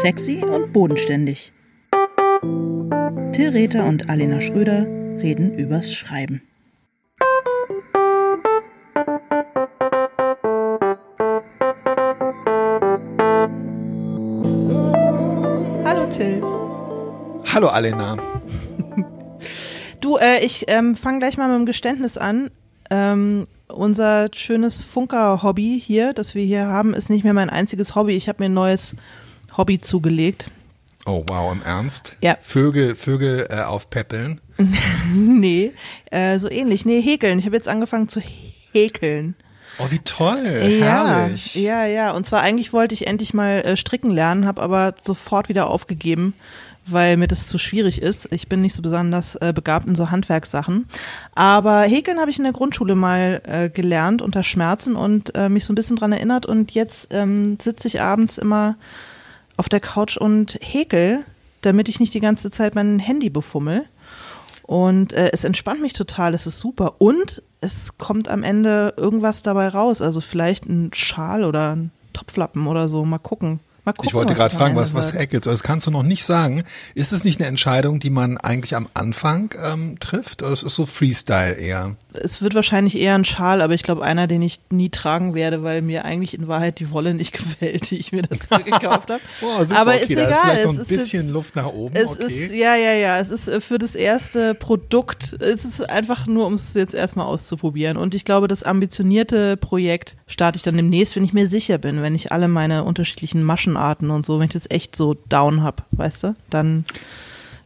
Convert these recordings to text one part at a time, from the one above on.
Sexy und bodenständig. Till Rether und Alena Schröder reden übers Schreiben. Hallo Till. Hallo Alena. Du, äh, ich ähm, fange gleich mal mit dem Geständnis an. Ähm, unser schönes Funker-Hobby hier, das wir hier haben, ist nicht mehr mein einziges Hobby. Ich habe mir ein neues Hobby zugelegt. Oh wow, im Ernst? Ja. Vögel, Vögel äh, aufpäppeln? nee, äh, so ähnlich. Nee, häkeln. Ich habe jetzt angefangen zu häkeln. Oh, wie toll, Ja, herrlich. ja, ja. Und zwar eigentlich wollte ich endlich mal äh, stricken lernen, habe aber sofort wieder aufgegeben, weil mir das zu schwierig ist. Ich bin nicht so besonders äh, begabt in so Handwerkssachen. Aber häkeln habe ich in der Grundschule mal äh, gelernt unter Schmerzen und äh, mich so ein bisschen dran erinnert. Und jetzt ähm, sitze ich abends immer auf der Couch und häkel, damit ich nicht die ganze Zeit mein Handy befummel. Und äh, es entspannt mich total, es ist super. Und es kommt am Ende irgendwas dabei raus. Also vielleicht ein Schal oder ein Topflappen oder so. Mal gucken. Mal gucken Ich wollte gerade fragen, was, was du? Das kannst du noch nicht sagen. Ist es nicht eine Entscheidung, die man eigentlich am Anfang ähm, trifft? Oder es ist so Freestyle eher? Es wird wahrscheinlich eher ein Schal, aber ich glaube einer, den ich nie tragen werde, weil mir eigentlich in Wahrheit die Wolle nicht gefällt, die ich mir dazu gekauft habe. Boah, super, aber okay, ist da egal. ist vielleicht noch es ein bisschen jetzt, Luft nach oben. Es okay. ist, ja, ja, ja, es ist äh, für das erste Produkt, es ist einfach nur, um es jetzt erstmal auszuprobieren. Und ich glaube, das ambitionierte Projekt starte ich dann demnächst, wenn ich mir sicher bin, wenn ich alle meine unterschiedlichen Maschenarten und so, wenn ich das echt so down hab, weißt du, dann,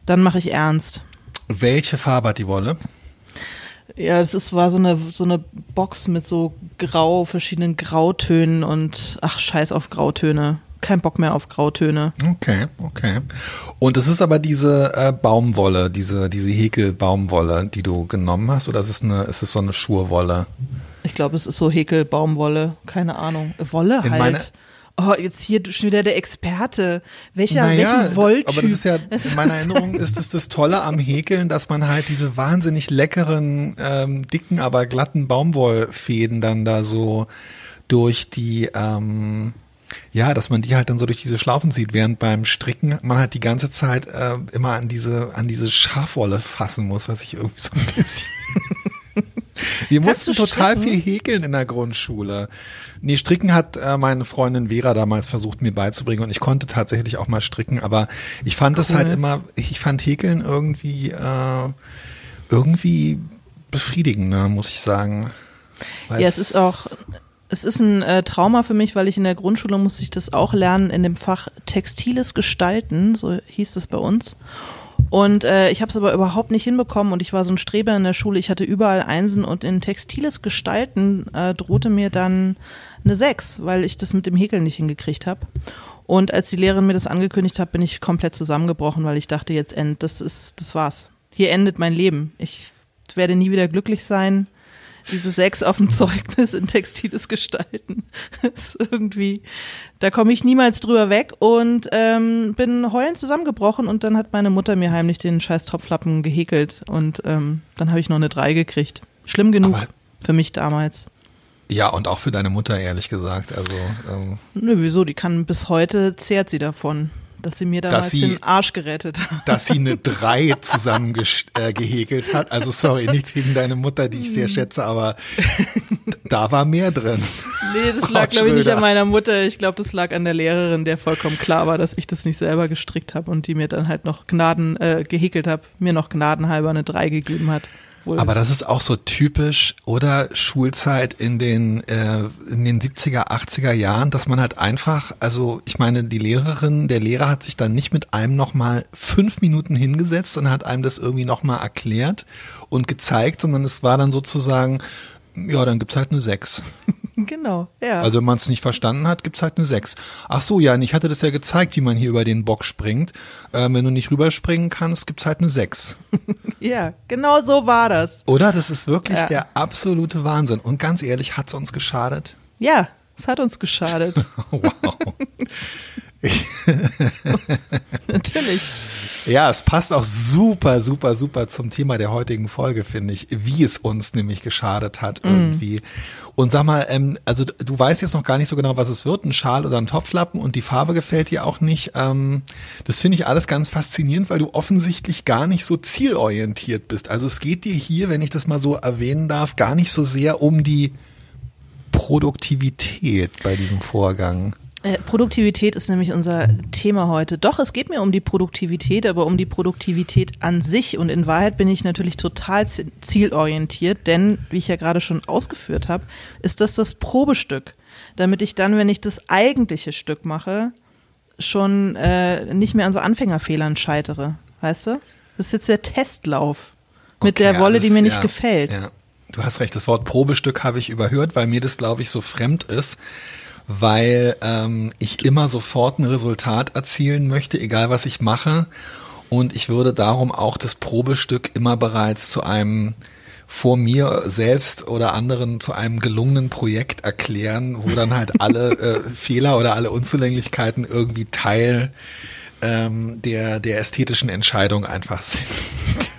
dann mache ich ernst. Welche Farbe hat die Wolle? Ja, das ist, war so eine, so eine Box mit so grau, verschiedenen Grautönen und ach, scheiß auf Grautöne. Kein Bock mehr auf Grautöne. Okay, okay. Und es ist aber diese äh, Baumwolle, diese, diese Häkel-Baumwolle, die du genommen hast, oder ist es eine, ist es so eine Schurwolle? Ich glaube, es ist so Häkel, Baumwolle, keine Ahnung. Wolle In halt. meiner- oh, jetzt hier schon wieder der Experte. Welcher, Naja, welchen Wolltyp? aber das ist ja, in meiner Erinnerung ist es das Tolle am Häkeln, dass man halt diese wahnsinnig leckeren, ähm, dicken, aber glatten Baumwollfäden dann da so durch die, ähm, ja, dass man die halt dann so durch diese Schlaufen sieht, während beim Stricken man halt die ganze Zeit äh, immer an diese, an diese Schafwolle fassen muss, was ich irgendwie so ein bisschen. Wir mussten total stricken? viel häkeln in der Grundschule. Nee, stricken hat äh, meine Freundin Vera damals versucht mir beizubringen und ich konnte tatsächlich auch mal stricken, aber ich fand Cool. halt immer, ich fand Häkeln irgendwie, äh, irgendwie befriedigender, muss ich sagen. Weil Ja, es ist auch, es ist ein äh, Trauma für mich, weil ich in der Grundschule musste ich das auch lernen in dem Fach Textiles Gestalten, so hieß es bei uns. Und äh, ich habe es aber überhaupt nicht hinbekommen und ich war so ein Streber in der Schule. Ich hatte überall Einsen und in textiles Gestalten äh, drohte mir dann eine Sechs, weil ich das mit dem Häkeln nicht hingekriegt habe. Und als die Lehrerin mir das angekündigt hat, bin ich komplett zusammengebrochen, weil ich dachte, jetzt end, das ist, das war's. Hier endet mein Leben. Ich werde nie wieder glücklich sein. Diese Sechs auf dem Zeugnis in textiles Gestalten ist irgendwie, da komme ich niemals drüber weg und ähm, bin heulend zusammengebrochen und dann hat meine Mutter mir heimlich den scheiß Topflappen gehäkelt und ähm, dann habe ich noch eine Drei gekriegt. Schlimm genug Aber- für mich damals. Ja, und auch für deine Mutter, ehrlich gesagt. Also, ähm, Nö, wieso? Die kann bis heute zehrt sie davon, dass sie mir damals sie- den Arsch gerettet hat. dass sie eine Drei zusammen äh, hat. Also sorry, nicht wegen deiner Mutter, die ich sehr schätze, aber da war mehr drin. Nee, das Frau lag, glaube ich, nicht an meiner Mutter. Ich glaube, das lag an der Lehrerin, der vollkommen klar war, dass ich das nicht selber gestrickt habe und die mir dann halt noch Gnaden äh, gehäkelt habe, mir noch gnadenhalber eine 3 gegeben hat. Wohl. Aber das ist auch so typisch oder Schulzeit in den äh, in den 70er, 80er Jahren, dass man halt einfach, also ich meine, die Lehrerin, der Lehrer hat sich dann nicht mit einem nochmal fünf Minuten hingesetzt und hat einem das irgendwie nochmal erklärt und gezeigt, sondern es war dann sozusagen, ja, dann gibt's halt eine Sechs. Genau, ja. Also wenn man es nicht verstanden hat, gibt's halt eine 6. Ach so, ja, und ich hatte das ja gezeigt, wie man hier über den Bock springt. Ähm, wenn du nicht rüberspringen kannst, gibt's halt eine 6. ja, genau so war das. Oder? Das ist wirklich Ja. der absolute Wahnsinn. Und ganz ehrlich, hat's uns geschadet? Ja, es hat uns geschadet. Wow. Natürlich. Ja, es passt auch super, super, super zum Thema der heutigen Folge, finde ich, wie es uns nämlich geschadet hat irgendwie. Mm. Und sag mal, ähm, also du weißt jetzt noch gar nicht so genau, was es wird, ein Schal oder ein Topflappen und die Farbe gefällt dir auch nicht. Ähm, das finde ich alles ganz faszinierend, weil du offensichtlich gar nicht so zielorientiert bist. Also es geht dir hier, wenn ich das mal so erwähnen darf, gar nicht so sehr um die Produktivität bei diesem Vorgang. Äh, Produktivität ist nämlich unser Thema heute. Doch, es geht mir um die Produktivität, aber um die Produktivität an sich. Und in Wahrheit bin ich natürlich total zielorientiert, denn, wie ich ja gerade schon ausgeführt habe, ist das das Probestück, damit ich dann, wenn ich das eigentliche Stück mache, schon äh, nicht mehr an so Anfängerfehlern scheitere. Weißt du? Das ist jetzt der Testlauf mit okay, der Wolle, alles, die mir nicht ja, gefällt. Ja. Du hast recht, das Wort Probestück habe ich überhört, weil mir das, glaube ich, so fremd ist weil ähm, ich immer sofort ein Resultat erzielen möchte, egal was ich mache. Und ich würde darum auch das Probestück immer bereits zu einem vor mir selbst oder anderen zu einem gelungenen Projekt erklären, wo dann halt alle äh, Fehler oder alle Unzulänglichkeiten irgendwie Teil ähm, der, der ästhetischen Entscheidung einfach sind.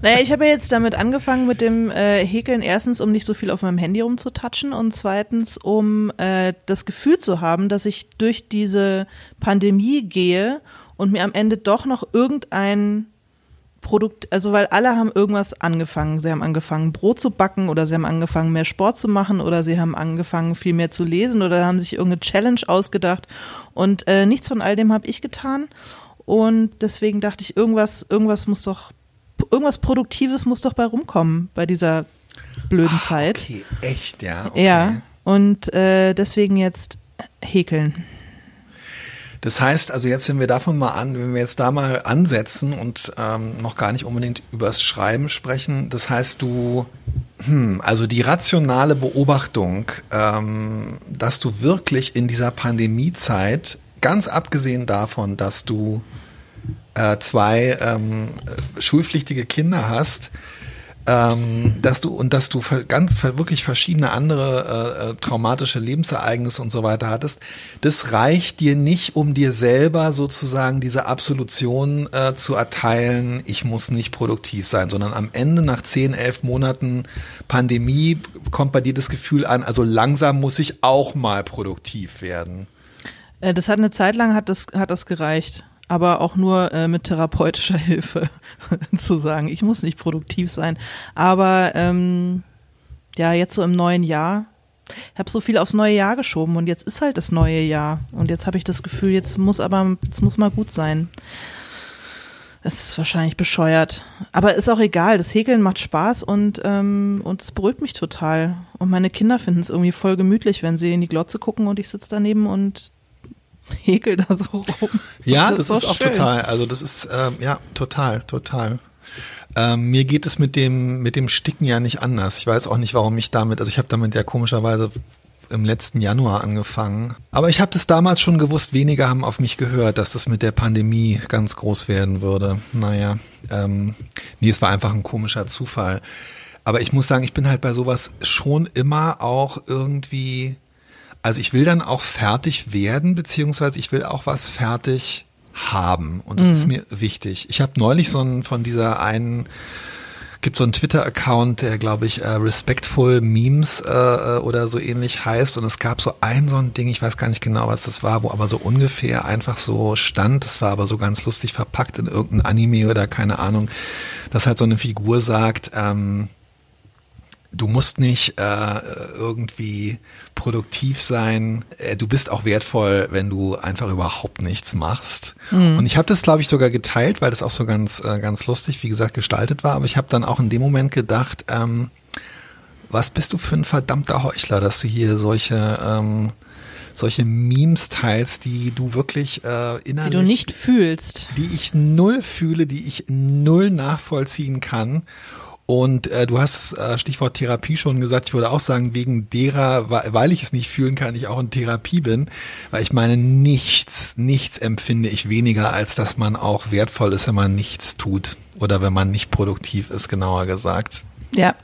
Naja, ich habe ja jetzt damit angefangen mit dem äh, Häkeln. Erstens, um nicht so viel auf meinem Handy rumzutatschen und zweitens, um äh, das Gefühl zu haben, dass ich durch diese Pandemie gehe und mir am Ende doch noch irgendein Produkt, also weil alle haben irgendwas angefangen. Sie haben angefangen, Brot zu backen oder sie haben angefangen, mehr Sport zu machen oder sie haben angefangen, viel mehr zu lesen oder haben sich irgendeine Challenge ausgedacht. Und äh, nichts von all dem habe ich getan. Und deswegen dachte ich, irgendwas, irgendwas muss doch irgendwas Produktives muss doch bei rumkommen bei dieser blöden Ach, Zeit. Okay, echt, ja. Okay. Ja, und äh, deswegen jetzt häkeln. Das heißt, also jetzt, wenn wir davon mal an, wenn wir jetzt da mal ansetzen und ähm, noch gar nicht unbedingt übers Schreiben sprechen, das heißt, du, hm, also die rationale Beobachtung, ähm, dass du wirklich in dieser Pandemiezeit, ganz abgesehen davon, dass du äh, zwei ähm, schulpflichtige Kinder hast, ähm, dass du und dass du ganz wirklich verschiedene andere äh, äh, traumatische Lebensereignisse und so weiter hattest, das reicht dir nicht, um dir selber sozusagen diese Absolution äh, zu erteilen, ich muss nicht produktiv sein, sondern am Ende nach zehn, elf Monaten Pandemie kommt bei dir das Gefühl an, also langsam muss ich auch mal produktiv werden. Äh, das hat eine Zeit lang hat das, hat das gereicht aber auch nur äh, mit therapeutischer Hilfe zu sagen, ich muss nicht produktiv sein. Aber ähm, ja, jetzt so im neuen Jahr, ich habe so viel aufs neue Jahr geschoben und jetzt ist halt das neue Jahr und jetzt habe ich das Gefühl, jetzt muss aber, jetzt muss mal gut sein. Es ist wahrscheinlich bescheuert, aber ist auch egal. Das Häkeln macht Spaß und ähm, und es beruhigt mich total. Und meine Kinder finden es irgendwie voll gemütlich, wenn sie in die Glotze gucken und ich sitze daneben und häkel da so rum. Ja, das, das ist, auch schön. total. Also das ist ähm, ja total, total. Ähm, mir geht es mit dem mit dem Sticken ja nicht anders. Ich weiß auch nicht, warum ich damit. Also ich habe damit ja komischerweise im letzten Januar angefangen. Aber ich habe das damals schon gewusst, weniger haben auf mich gehört, dass das mit der Pandemie ganz groß werden würde. Naja, ähm, nee, es war einfach ein komischer Zufall. Aber ich muss sagen, ich bin halt bei sowas schon immer auch irgendwie also ich will dann auch fertig werden, beziehungsweise ich will auch was fertig haben. Und das mhm. ist mir wichtig. Ich habe neulich so einen von dieser einen gibt so einen Twitter-Account, der glaube ich äh, Respectful Memes äh, äh, oder so ähnlich heißt und es gab so ein so ein Ding, ich weiß gar nicht genau, was das war, wo aber so ungefähr einfach so stand, das war aber so ganz lustig verpackt in irgendein Anime oder keine Ahnung, dass halt so eine Figur sagt, ähm, Du musst nicht äh, irgendwie produktiv sein. Äh, du bist auch wertvoll, wenn du einfach überhaupt nichts machst. Mhm. Und ich habe das, glaube ich, sogar geteilt, weil das auch so ganz, äh, ganz lustig, wie gesagt, gestaltet war. Aber ich habe dann auch in dem Moment gedacht, ähm, was bist du für ein verdammter Heuchler, dass du hier solche ähm, solche Memes teilst, die du wirklich äh, innerlich... Die du nicht fühlst. Die ich null fühle, die ich null nachvollziehen kann. Und äh, du hast äh, Stichwort Therapie schon gesagt. Ich würde auch sagen, wegen derer, weil ich es nicht fühlen kann, ich auch in Therapie bin. Weil ich meine, nichts, nichts empfinde ich weniger, als dass man auch wertvoll ist, wenn man nichts tut. Oder wenn man nicht produktiv ist, genauer gesagt. Ja,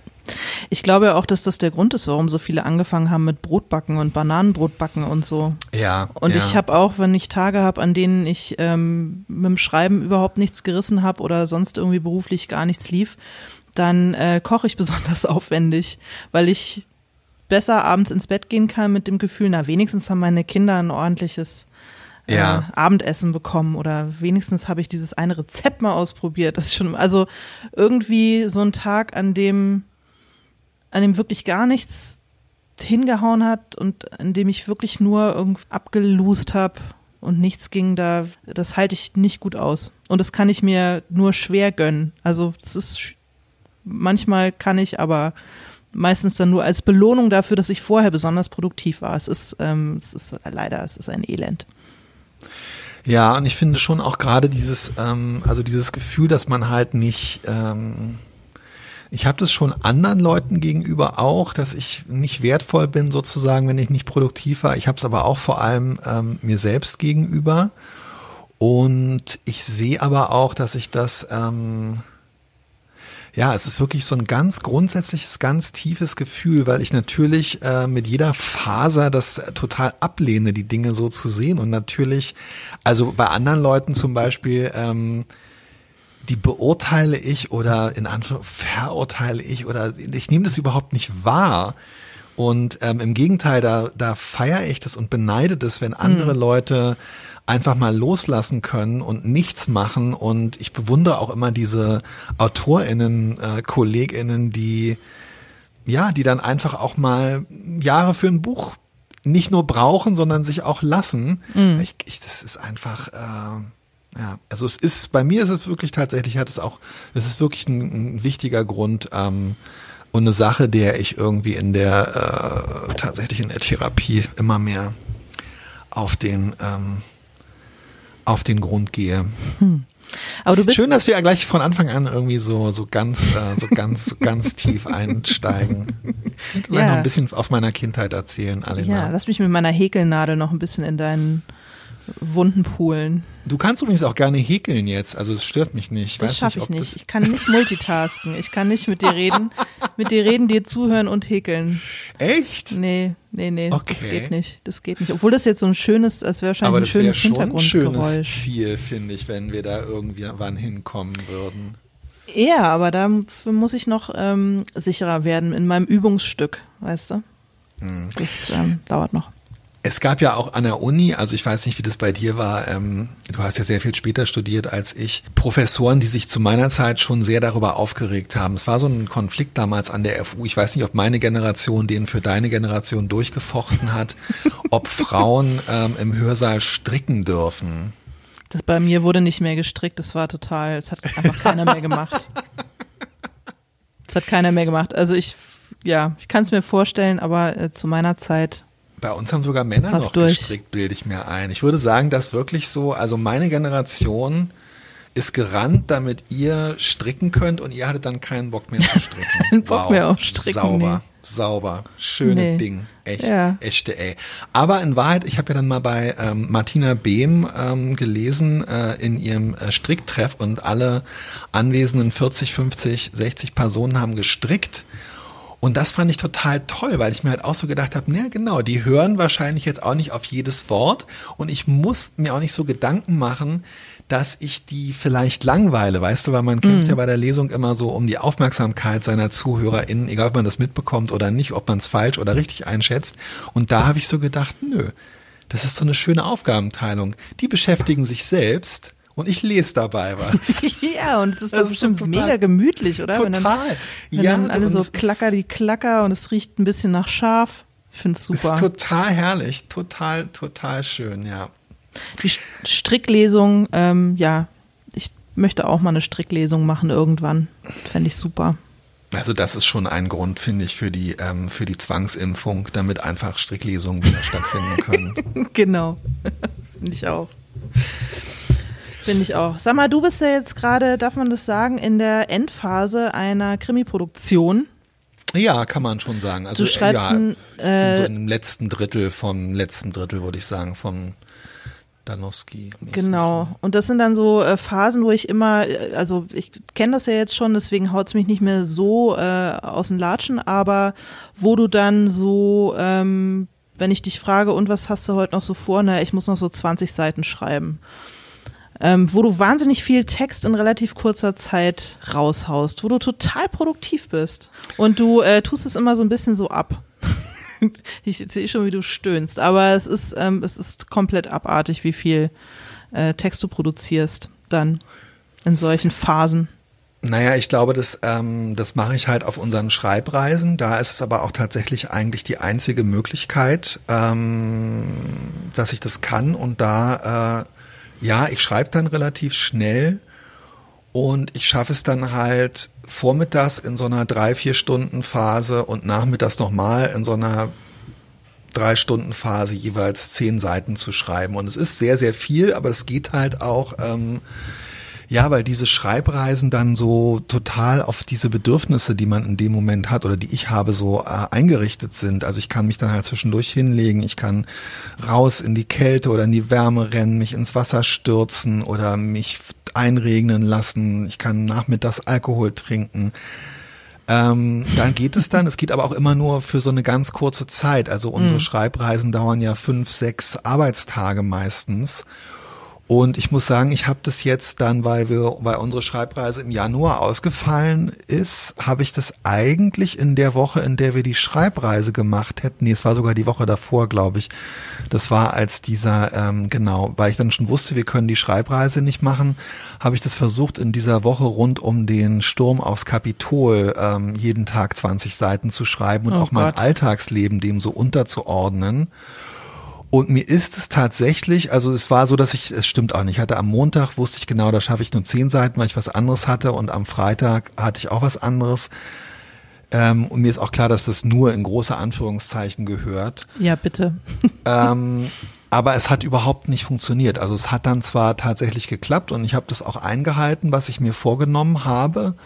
Ich glaube ja auch, dass das der Grund ist, warum so viele angefangen haben mit Brotbacken und Bananenbrotbacken und so. Ja. Und ja. ich habe auch, wenn ich Tage habe, an denen ich ähm, mit dem Schreiben überhaupt nichts gerissen habe oder sonst irgendwie beruflich gar nichts lief, dann äh, koche ich besonders aufwendig, weil ich besser abends ins Bett gehen kann mit dem Gefühl, na wenigstens haben meine Kinder ein ordentliches äh, Ja. Abendessen bekommen oder wenigstens habe ich dieses eine Rezept mal ausprobiert. Das ist schon, also irgendwie so ein Tag, an dem, an dem wirklich gar nichts hingehauen hat und an dem ich wirklich nur irgendwie abgelust habe und nichts ging da, das halte ich nicht gut aus. Und das kann ich mir nur schwer gönnen. Also das ist manchmal kann ich, aber meistens dann nur als Belohnung dafür, dass ich vorher besonders produktiv war. Es ist, ähm, es ist leider, es ist ein Elend. Ja, und ich finde schon auch gerade dieses, ähm, also dieses Gefühl, dass man halt nicht, ähm, ich habe das schon anderen Leuten gegenüber auch, dass ich nicht wertvoll bin sozusagen, wenn ich nicht produktiv war. Ich habe es aber auch vor allem ähm, mir selbst gegenüber. Und ich sehe aber auch, dass ich das, ähm, ja, es ist wirklich so ein ganz grundsätzliches, ganz tiefes Gefühl, weil ich natürlich äh, mit jeder Faser das total ablehne, die Dinge so zu sehen. Und natürlich, also bei anderen Leuten zum Beispiel, ähm, die beurteile ich oder in Anführungszeichen verurteile ich oder ich nehme das überhaupt nicht wahr. Und ähm, im Gegenteil, da, da feiere ich das und beneide das, wenn andere Leute einfach mal loslassen können und nichts machen. Und ich bewundere auch immer diese AutorInnen, äh, KollegInnen, die ja, die dann einfach auch mal Jahre für ein Buch nicht nur brauchen, sondern sich auch lassen. Ich, ich, das ist einfach, äh, ja, also es ist, bei mir ist es wirklich tatsächlich, hat es auch, es ist wirklich ein, ein wichtiger Grund ähm, und eine Sache, der ich irgendwie in der, äh, tatsächlich in der Therapie immer mehr auf den, ähm, auf den Grund gehe. Bist, Schön, dass wir ja gleich von Anfang an irgendwie so, so ganz, äh, so ganz, so ganz tief einsteigen. Vielleicht Ja. noch ein bisschen aus meiner Kindheit erzählen, ja, Alena. lass mich mit meiner Häkelnadel noch ein bisschen in deinen Wunden poolen. du kannst übrigens auch gerne häkeln jetzt, also es stört mich nicht. Das schaffe ich nicht. das- Ich kann nicht multitasken. Ich kann nicht mit dir reden, mit dir reden, dir zuhören und häkeln. Echt? Nee, nee, nee. Das Okay. geht nicht. Das geht nicht. Obwohl das jetzt so ein schönes, das wäre Aber wahrscheinlich das ein schönes schon ein schönes Hintergrundgeräusch. Ziel, finde ich, wenn wir da irgendwie wann hinkommen würden. Ja, aber dafür muss ich noch ähm, sicherer werden in meinem Übungsstück, weißt du? Hm. Das ähm, dauert noch. Es gab ja auch an der Uni, also ich weiß nicht, wie das bei dir war, ähm, du hast ja sehr viel später studiert als ich, Professoren, die sich zu meiner Zeit schon sehr darüber aufgeregt haben. Es war so ein Konflikt damals an der FU. Ich weiß nicht, ob meine Generation den für deine Generation durchgefochten hat, ob Frauen ähm, im Hörsaal stricken dürfen. Das bei mir wurde nicht mehr gestrickt. Das war total, das hat einfach keiner mehr gemacht. Das hat keiner mehr gemacht. Also ich, ja, ich kann es mir vorstellen, aber äh, zu meiner Zeit Bei uns haben sogar Männer noch durch. gestrickt, bilde ich mir ein. Ich würde sagen, dass wirklich so, also meine Generation ist gerannt, damit ihr stricken könnt und ihr hattet dann keinen Bock mehr zu stricken. Keinen Bock mehr auf Stricken, Sauber, nee. sauber, schöne Nee. Ding. Echt, Ja. echte ey. Aber in Wahrheit, ich habe ja dann mal bei ähm, Martina Behm ähm, gelesen äh, in ihrem äh, Stricktreff und alle anwesenden 40, 50, 60 Personen haben gestrickt. Und das fand ich total toll, weil ich mir halt auch so gedacht habe, na genau, die hören wahrscheinlich jetzt auch nicht auf jedes Wort und ich muss mir auch nicht so Gedanken machen, dass ich die vielleicht langweile, weißt du, weil man kämpft ja bei der Lesung immer so um die Aufmerksamkeit seiner ZuhörerInnen, egal ob man das mitbekommt oder nicht, ob man es falsch oder richtig einschätzt. Und da habe ich so gedacht, nö, das ist so eine schöne Aufgabenteilung. Die beschäftigen sich selbst und ich lese dabei was. ja, und es ist Das doch ist bestimmt total- mega gemütlich, oder? Wenn dann, Total. wenn Ja, dann alle so klacker die klacker und es riecht ein bisschen nach Schaf. Ich finde es Ist super. total herrlich, total, total schön, ja. Die St- Stricklesung, ähm, ja, ich möchte auch mal eine Stricklesung machen irgendwann. Fände ich super. Also das ist schon ein Grund, finde ich, für die, ähm, für die Zwangsimpfung, damit einfach Stricklesungen wieder stattfinden können. genau. Finde ich auch. Finde ich auch. Sag mal, du bist ja jetzt gerade, darf man das sagen, in der Endphase einer Krimi-Produktion. Ja, kann man schon sagen. Also Du schreibst ja, ein, äh, so im letzten Drittel vom letzten Drittel, würde ich sagen, vom Danowski. Genau. Und das sind dann so äh, Phasen, wo ich immer, äh, also ich kenne das ja jetzt schon, deswegen haut es mich nicht mehr so äh, aus den Latschen, aber wo du dann so, ähm, wenn ich dich frage, und was hast du heute noch so vor? Na, ich muss noch so 20 Seiten schreiben. Ähm, wo du wahnsinnig viel Text in relativ kurzer Zeit raushaust, wo du total produktiv bist. Und du äh, tust es immer so ein bisschen so ab. ich sehe schon, wie du stöhnst, aber es ist, ähm, es ist komplett abartig, wie viel äh, Text du produzierst dann in solchen Phasen. Naja, ich glaube, das, ähm, das mache ich halt auf unseren Schreibreisen. Da ist es aber auch tatsächlich eigentlich die einzige Möglichkeit, ähm, dass ich das kann. Und da, äh, ja, ich schreibe dann relativ schnell und ich schaffe es dann halt vormittags in so einer drei, vier Stunden Phase und nachmittags nochmal in so einer drei Stunden Phase jeweils zehn Seiten zu schreiben. Und es ist sehr, sehr viel, aber es geht halt auch, ähm, ja, weil diese Schreibreisen dann so total auf diese Bedürfnisse, die man in dem Moment hat oder die ich habe, so äh, eingerichtet sind. Also ich kann mich dann halt zwischendurch hinlegen, ich kann raus in die Kälte oder in die Wärme rennen, mich ins Wasser stürzen oder mich einregnen lassen, ich kann nachmittags Alkohol trinken. Ähm, dann geht es dann. Es geht aber auch immer nur für so eine ganz kurze Zeit. Also unsere mhm. Schreibreisen dauern ja fünf, sechs Arbeitstage meistens. Und ich muss sagen, ich habe das jetzt dann, weil wir, weil unsere Schreibreise im Januar ausgefallen ist, habe ich das eigentlich in der Woche, in der wir die Schreibreise gemacht hätten. Nee, es war sogar die Woche davor, glaube ich. Das war als dieser, ähm, genau, weil ich dann schon wusste, wir können die Schreibreise nicht machen, habe ich das versucht, in dieser Woche rund um den Sturm aufs Kapitol ähm, jeden Tag 20 Seiten zu schreiben und oh auch Gott. mein Alltagsleben dem so unterzuordnen. Und mir ist es tatsächlich, also es war so, dass ich, es stimmt auch nicht, ich hatte am Montag, wusste ich genau, da schaffe ich nur zehn Seiten, weil ich was anderes hatte und am Freitag hatte ich auch was anderes. Ähm, und mir ist auch klar, dass das nur in große Anführungszeichen gehört. Ja, bitte. ähm, aber es hat überhaupt nicht funktioniert. Also es hat dann zwar tatsächlich geklappt und ich habe das auch eingehalten, was ich mir vorgenommen habe.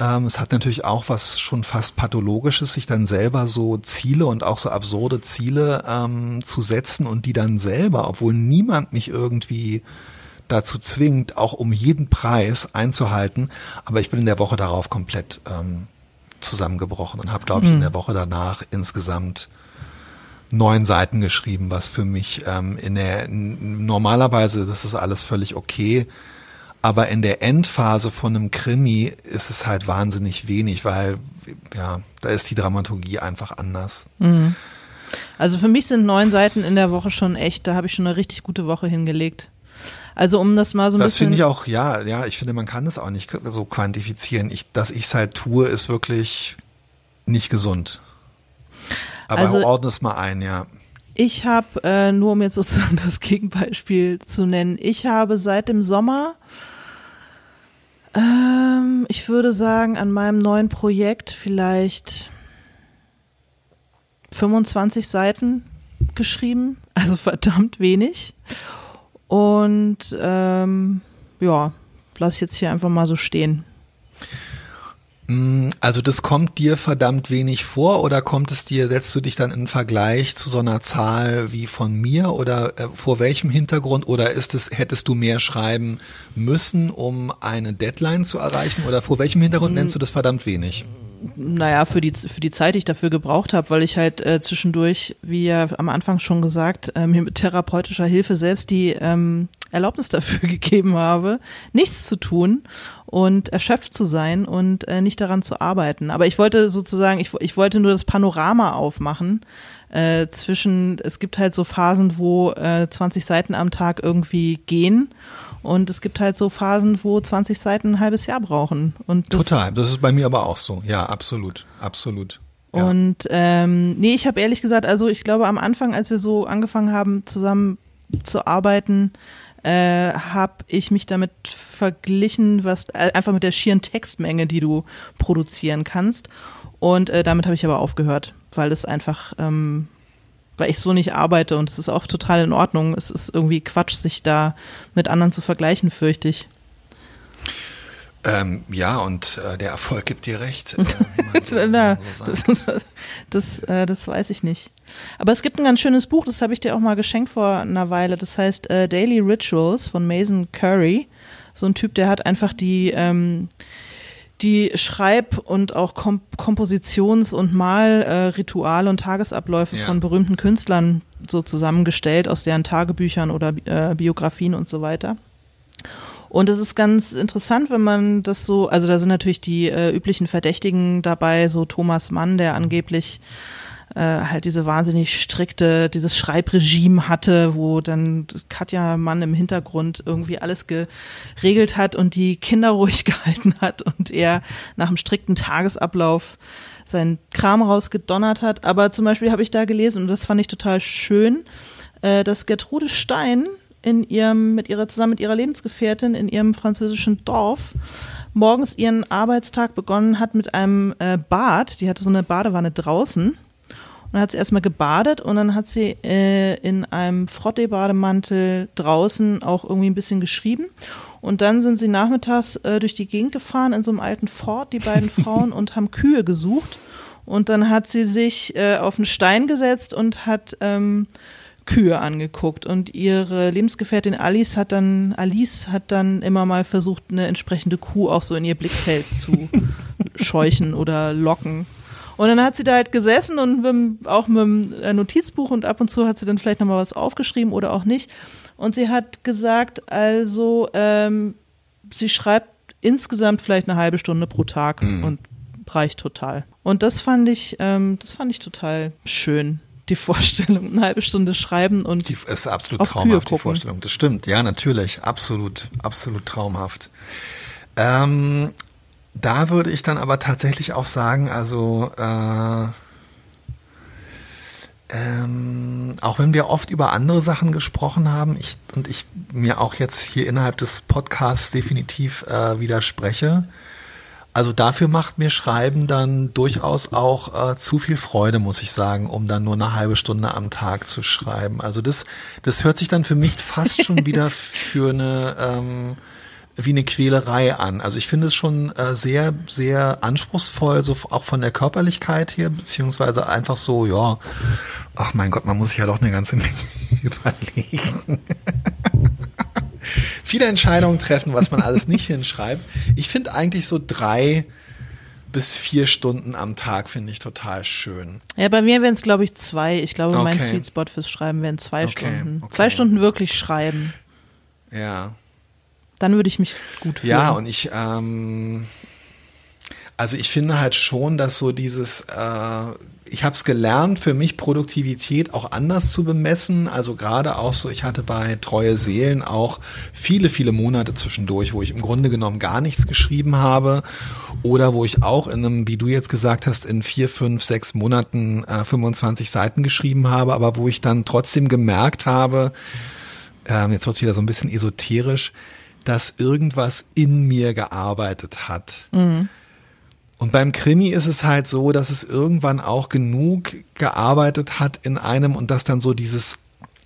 Ähm, es hat natürlich auch was schon fast pathologisches, sich dann selber so Ziele und auch so absurde Ziele ähm, zu setzen und die dann selber, obwohl niemand mich irgendwie dazu zwingt, auch um jeden Preis einzuhalten. Aber ich bin in der Woche darauf komplett ähm, zusammengebrochen und habe, glaube ich, mhm. in der Woche danach insgesamt neun Seiten geschrieben, was für mich ähm, in der normalerweise, das ist alles völlig okay, aber in der Endphase von einem Krimi ist es halt wahnsinnig wenig, weil ja, da ist die Dramaturgie einfach anders. Mhm. Also für mich sind neun Seiten in der Woche schon echt, da habe ich schon eine richtig gute Woche hingelegt. Also um das mal so ein das bisschen. Das finde ich auch, ja, ja, ich finde, man kann es auch nicht so quantifizieren. Ich, dass ich es halt tue, ist wirklich nicht gesund. Aber also, ordne es mal ein, ja. Ich habe, äh, nur um jetzt sozusagen das Gegenbeispiel zu nennen, ich habe seit dem Sommer ähm, ich würde sagen, an meinem neuen Projekt vielleicht 25 Seiten geschrieben, also verdammt wenig. Und ähm, ja, lass jetzt hier einfach mal so stehen. Mm, also das kommt dir verdammt wenig vor oder kommt es dir, setzt du dich dann in Vergleich zu so einer Zahl wie von mir oder äh, vor welchem Hintergrund oder ist es, hättest du mehr schreiben müssen, um eine Deadline zu erreichen oder vor welchem Hintergrund nennst du das verdammt wenig? Naja, für die, für die Zeit, die ich dafür gebraucht habe, weil ich halt äh, zwischendurch, wie ja am Anfang schon gesagt, äh, mir mit therapeutischer Hilfe selbst die ähm, Erlaubnis dafür gegeben habe, nichts zu tun und erschöpft zu sein und äh, nicht daran zu arbeiten. Aber ich wollte sozusagen, ich, ich wollte nur das Panorama aufmachen äh, zwischen, es gibt halt so Phasen, wo äh, 20 Seiten am Tag irgendwie gehen und es gibt halt so Phasen, wo 20 Seiten ein halbes Jahr brauchen. Und das, Total, das ist bei mir aber auch so. Ja, absolut, absolut. Ja. Und ähm, nee, ich habe ehrlich gesagt, also ich glaube am Anfang, als wir so angefangen haben, zusammen zu arbeiten, äh, habe ich mich damit verglichen, was äh, einfach mit der schieren Textmenge, die du produzieren kannst. Und äh, damit habe ich aber aufgehört, weil es einfach, ähm, weil ich so nicht arbeite und es ist auch total in Ordnung. Es ist irgendwie Quatsch, sich da mit anderen zu vergleichen, fürchte ich. Ähm, ja, und äh, der Erfolg gibt dir recht. Äh, so, Na, so das, das, äh, das weiß ich nicht. Aber es gibt ein ganz schönes Buch, das habe ich dir auch mal geschenkt vor einer Weile. Das heißt äh, Daily Rituals von Mason Curry. So ein Typ, der hat einfach die, ähm, die Schreib- und auch Kom Kompositions- und Malrituale und Tagesabläufe Ja. von berühmten Künstlern so zusammengestellt aus deren Tagebüchern oder äh, Biografien und so weiter. Und es ist ganz interessant, wenn man das so, also da sind natürlich die äh, üblichen Verdächtigen dabei, so Thomas Mann, der angeblich äh, halt diese wahnsinnig strikte, dieses Schreibregime hatte, wo dann Katja Mann im Hintergrund irgendwie alles geregelt hat und die Kinder ruhig gehalten hat und er nach einem strikten Tagesablauf seinen Kram rausgedonnert hat. Aber zum Beispiel habe ich da gelesen, und das fand ich total schön, äh, dass Gertrude Stein in ihrem, mit ihrer, zusammen mit ihrer Lebensgefährtin in ihrem französischen Dorf morgens ihren Arbeitstag begonnen hat mit einem äh, Bad. Die hatte so eine Badewanne draußen. Und dann hat sie erstmal gebadet und dann hat sie äh, in einem Frottee-Bademantel draußen auch irgendwie ein bisschen geschrieben. Und dann sind sie nachmittags äh, durch die Gegend gefahren in so einem alten Ford, die beiden Frauen, und haben Kühe gesucht. Und dann hat sie sich äh, auf einen Stein gesetzt und hat ähm, Kühe angeguckt. Und ihre Lebensgefährtin Alice hat dann, Alice hat dann immer mal versucht, eine entsprechende Kuh auch so in ihr Blickfeld zu scheuchen oder locken. Und dann hat sie da halt gesessen und mit, auch mit dem äh, Notizbuch und ab und zu hat sie dann vielleicht nochmal was aufgeschrieben oder auch nicht. Und sie hat gesagt, also ähm, sie schreibt insgesamt vielleicht eine halbe Stunde pro Tag und reicht total. Und das fand ich, ähm, das fand ich total schön, die Vorstellung, eine halbe Stunde schreiben und Die ist absolut traumhaft, die. Vorstellung. Das stimmt, ja, natürlich. Absolut, absolut traumhaft. Ähm, da würde ich dann aber tatsächlich auch sagen, also äh, ähm, auch wenn wir oft über andere Sachen gesprochen haben, ich und ich mir auch jetzt hier innerhalb des Podcasts definitiv äh, widerspreche. Also dafür macht mir Schreiben dann durchaus auch äh, zu viel Freude, muss ich sagen, um dann nur eine halbe Stunde am Tag zu schreiben. Also das, das hört sich dann für mich fast schon wieder für eine ähm, wie eine Quälerei an. Also ich finde es schon äh, sehr, sehr anspruchsvoll, so auch von der Körperlichkeit her, beziehungsweise einfach so, ja, ach mein Gott, man muss sich ja doch eine ganze Menge überlegen. Viele Entscheidungen treffen, was man alles nicht hinschreibt. Ich finde eigentlich so drei bis vier Stunden am Tag finde ich total schön. Ja, bei mir wären es, glaube ich, zwei. Ich glaube, mein Okay. Sweet Spot fürs Schreiben wären zwei Okay, Stunden. okay. Zwei Stunden wirklich schreiben. Ja. Dann würde ich mich gut fühlen. Ja, und ich, ähm, also ich finde halt schon, dass so dieses, äh, ich habe es gelernt, für mich Produktivität auch anders zu bemessen. Also gerade auch so, ich hatte bei Treue Seelen auch viele, viele Monate zwischendurch, wo ich im Grunde genommen gar nichts geschrieben habe oder wo ich auch in einem, wie du jetzt gesagt hast, in vier, fünf, sechs Monaten äh, 25 Seiten geschrieben habe, aber wo ich dann trotzdem gemerkt habe, ähm, jetzt wird es wieder so ein bisschen esoterisch, dass irgendwas in mir gearbeitet hat. Und beim Krimi ist es halt so, dass es irgendwann auch genug gearbeitet hat in einem und dass dann so dieses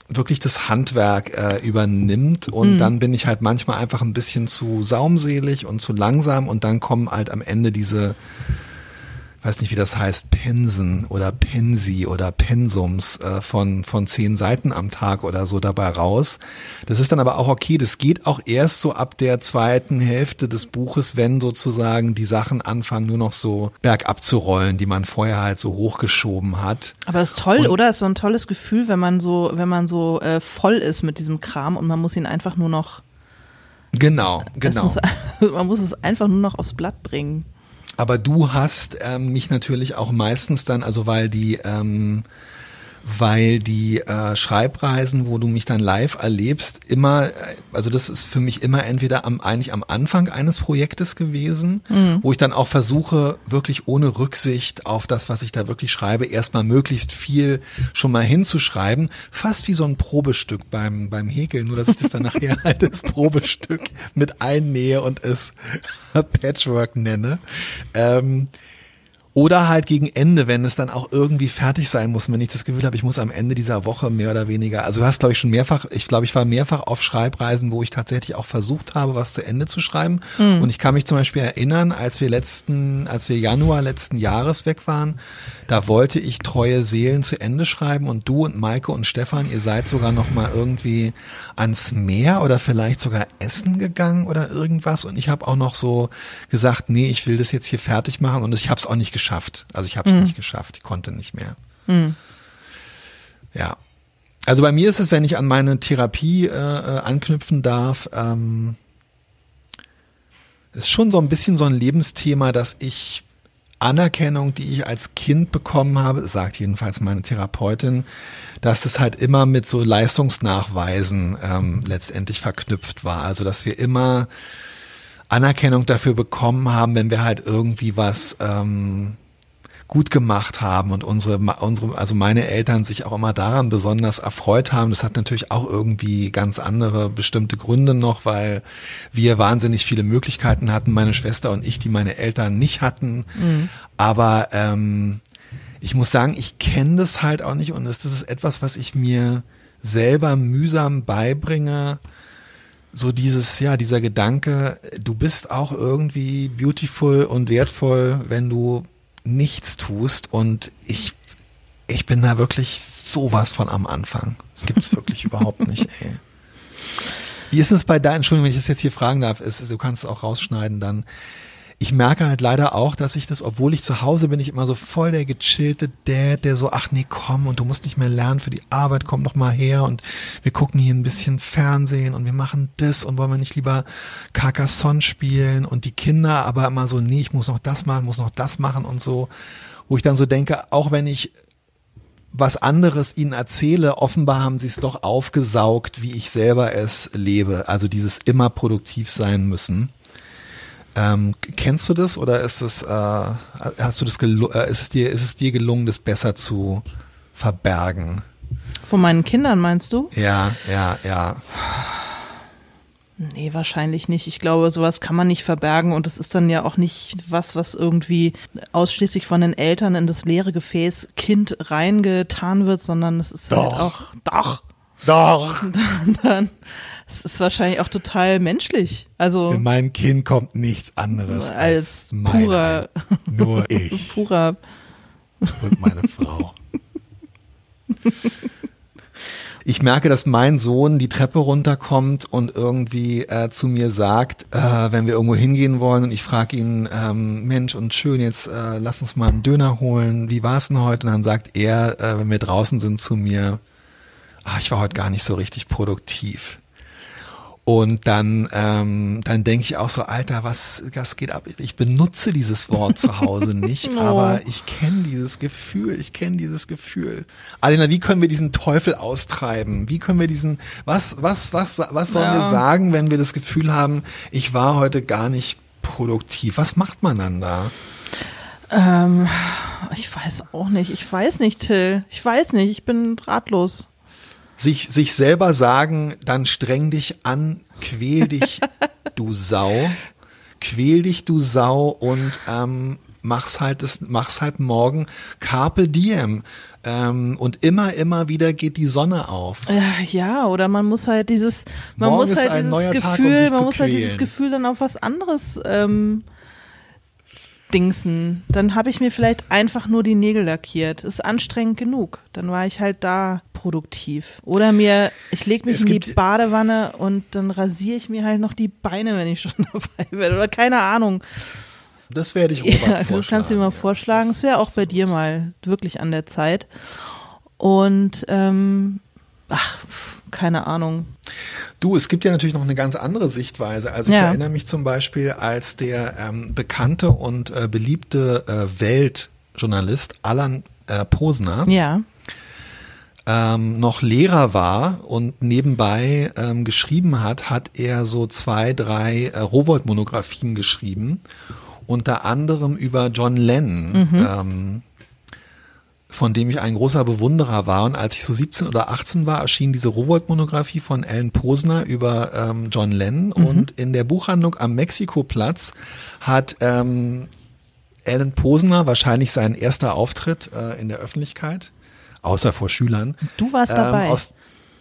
wirklich das Handwerk äh, übernimmt. Und dann bin ich halt manchmal einfach ein bisschen zu saumselig und zu langsam. Und dann kommen halt am Ende diese weiß nicht, wie das heißt, Pensen oder Pensi oder Pensums äh, von, von zehn Seiten am Tag oder so dabei raus. Das ist dann aber auch okay. Das geht auch erst so ab der zweiten Hälfte des Buches, wenn sozusagen die Sachen anfangen, nur noch so bergab zu rollen, die man vorher halt so hochgeschoben hat. Aber das ist toll, Und- oder? Das ist so ein tolles Gefühl, wenn man so, wenn man so äh, voll ist mit diesem Kram und man muss ihn einfach nur noch, Genau, genau. muss, man muss es einfach nur noch aufs Blatt bringen. Aber du hast ähm, mich natürlich auch meistens dann, also weil die, ähm, weil die äh, Schreibreisen, wo du mich dann live erlebst, immer, also das ist für mich immer entweder am eigentlich am Anfang eines Projektes gewesen, wo ich dann auch versuche, wirklich ohne Rücksicht auf das, was ich da wirklich schreibe, erstmal möglichst viel schon mal hinzuschreiben, fast wie so ein Probestück beim beim Häkeln, nur dass ich das dann nachher halt das Probestück mit einnähe und es Patchwork nenne. Ähm, Oder halt gegen Ende, wenn es dann auch irgendwie fertig sein muss, wenn ich das Gefühl habe, ich muss am Ende dieser Woche mehr oder weniger, also du hast glaube ich schon mehrfach, ich glaube ich war mehrfach auf Schreibreisen, wo ich tatsächlich auch versucht habe, was zu Ende zu schreiben. Mhm. Und ich kann mich zum Beispiel erinnern, als wir letzten, als wir Januar letzten Jahres weg waren, da wollte ich treue Seelen zu Ende schreiben und du und Maike und Stefan, ihr seid sogar noch mal irgendwie ans Meer oder vielleicht sogar essen gegangen oder irgendwas und ich habe auch noch so gesagt, nee, ich will das jetzt hier fertig machen und ich habe es auch nicht geschafft. Also ich habe es mhm. nicht geschafft, ich konnte nicht mehr. Mhm. Ja. Also bei mir ist es, wenn ich an meine Therapie äh, äh anknüpfen darf, ähm, ist schon so ein bisschen so ein Lebensthema, dass ich Anerkennung, die ich als Kind bekommen habe, sagt jedenfalls meine Therapeutin, dass das halt immer mit so Leistungsnachweisen ähm, letztendlich verknüpft war. Also dass wir immer Anerkennung dafür bekommen haben, wenn wir halt irgendwie was ähm, gut gemacht haben und unsere, unsere, also meine Eltern sich auch immer daran besonders erfreut haben. Das hat natürlich auch irgendwie ganz andere bestimmte Gründe noch, weil wir wahnsinnig viele Möglichkeiten hatten, meine Schwester und ich, die meine Eltern nicht hatten. Mhm. Aber ähm, ich muss sagen, ich kenne das halt auch nicht und das ist etwas, was ich mir selber mühsam beibringe. So dieses, ja, dieser Gedanke, du bist auch irgendwie beautiful und wertvoll, wenn du nichts tust und ich, ich bin da wirklich sowas von am Anfang. Das gibt es wirklich überhaupt nicht, ey. Wie ist es bei deinen, Entschuldigung, wenn ich das jetzt hier fragen darf, ist, du kannst es auch rausschneiden dann. Ich merke halt leider auch, dass ich das, obwohl ich zu Hause bin, ich immer so voll der gechillte Dad, der so, ach nee, komm und du musst nicht mehr lernen für die Arbeit, komm doch mal her und wir gucken hier ein bisschen Fernsehen und wir machen das und wollen wir nicht lieber Carcassonne spielen und die Kinder aber immer so, nee, ich muss noch das machen, muss noch das machen und so, wo ich dann so denke, auch wenn ich was anderes ihnen erzähle, offenbar haben sie es doch aufgesaugt, wie ich selber es lebe. Also dieses immer produktiv sein müssen. Ähm, kennst du das oder ist es, äh, hast du das äh, ist es dir, ist es dir gelungen, das besser zu verbergen? Von meinen Kindern meinst du? Ja, ja, ja. Nee, wahrscheinlich nicht. Ich glaube, sowas kann man nicht verbergen und es ist dann ja auch nicht was, was irgendwie ausschließlich von den Eltern in das leere Gefäß Kind reingetan wird, sondern es ist halt doch. halt auch, doch, doch. Dann, dann es ist wahrscheinlich auch total menschlich. Also in meinem Kind kommt nichts anderes als, als purer, nur ich, purer und meine Frau. ich merke, dass mein Sohn die Treppe runterkommt und irgendwie äh, zu mir sagt, äh, wenn wir irgendwo hingehen wollen und ich frage ihn, ähm, Mensch und schön, jetzt äh, lass uns mal einen Döner holen. Wie war es denn heute? Und dann sagt er, äh, wenn wir draußen sind, zu mir, ah, ich war heute gar nicht so richtig produktiv. Und dann, ähm, dann denke ich auch so, Alter, was, was geht ab? Ich benutze dieses Wort zu Hause nicht, oh. aber ich kenne dieses Gefühl, ich kenne dieses Gefühl. Alena, wie können wir diesen Teufel austreiben? Wie können wir diesen, was, was, was, was sollen ja. wir sagen, wenn wir das Gefühl haben, ich war heute gar nicht produktiv? Was macht man dann da? Ähm, ich weiß auch nicht. Ich weiß nicht, Till. Ich weiß nicht. Ich bin ratlos sich, sich selber sagen, dann streng dich an, quäl dich, du Sau, quäl dich, du Sau und ähm, mach's halt, das, mach's halt morgen Carpe Diem. Ähm, und immer, immer wieder geht die Sonne auf. Ja, oder man muss halt dieses, man morgen muss halt dieses Gefühl, man muss halt dieses Gefühl dann auf was anderes ähm, Dingsen. Dann habe ich mir vielleicht einfach nur die Nägel lackiert. Ist anstrengend genug. Dann war ich halt da produktiv. Oder mir, ich lege mich es in die Badewanne und dann rasiere ich mir halt noch die Beine, wenn ich schon dabei bin. Oder keine Ahnung. Das werde ich Robert ja, vorschlagen. Das kannst du dir mal vorschlagen. Das, das wäre auch bei dir mal wirklich an der Zeit. Und ähm, ach, keine Ahnung. Du, es gibt ja natürlich noch eine ganz andere Sichtweise. Also ich ja. erinnere mich zum Beispiel, als der ähm, bekannte und äh, beliebte äh, Weltjournalist Alan äh, Posner ja. ähm, noch Lehrer war und nebenbei ähm, geschrieben hat, hat er so zwei, drei äh, Rowold-Monographien geschrieben, unter anderem über John Lennon. Mhm. Von dem ich ein großer Bewunderer war. Und als ich so 17 oder 18 war, erschien diese Rowold-Monographie von Ellen Posner über ähm, John Lennon. Mhm. Und in der Buchhandlung am Mexikoplatz hat ähm, Alan Posner, wahrscheinlich sein erster Auftritt äh, in der Öffentlichkeit, außer vor Schülern. Du warst dabei. Ähm, aus,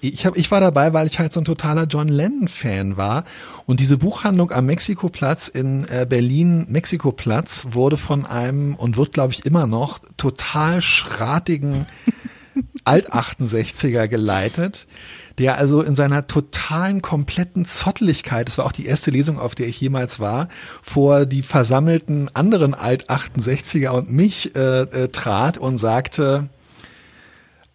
ich, hab, ich war dabei, weil ich halt so ein totaler John Lennon-Fan war. Und diese Buchhandlung am Mexikoplatz in äh, Berlin, Mexikoplatz, wurde von einem und wird, glaube ich, immer noch total schratigen Alt-68er geleitet, der also in seiner totalen, kompletten Zotteligkeit, das war auch die erste Lesung, auf der ich jemals war, vor die versammelten anderen Alt-68er und mich äh, äh, trat und sagte,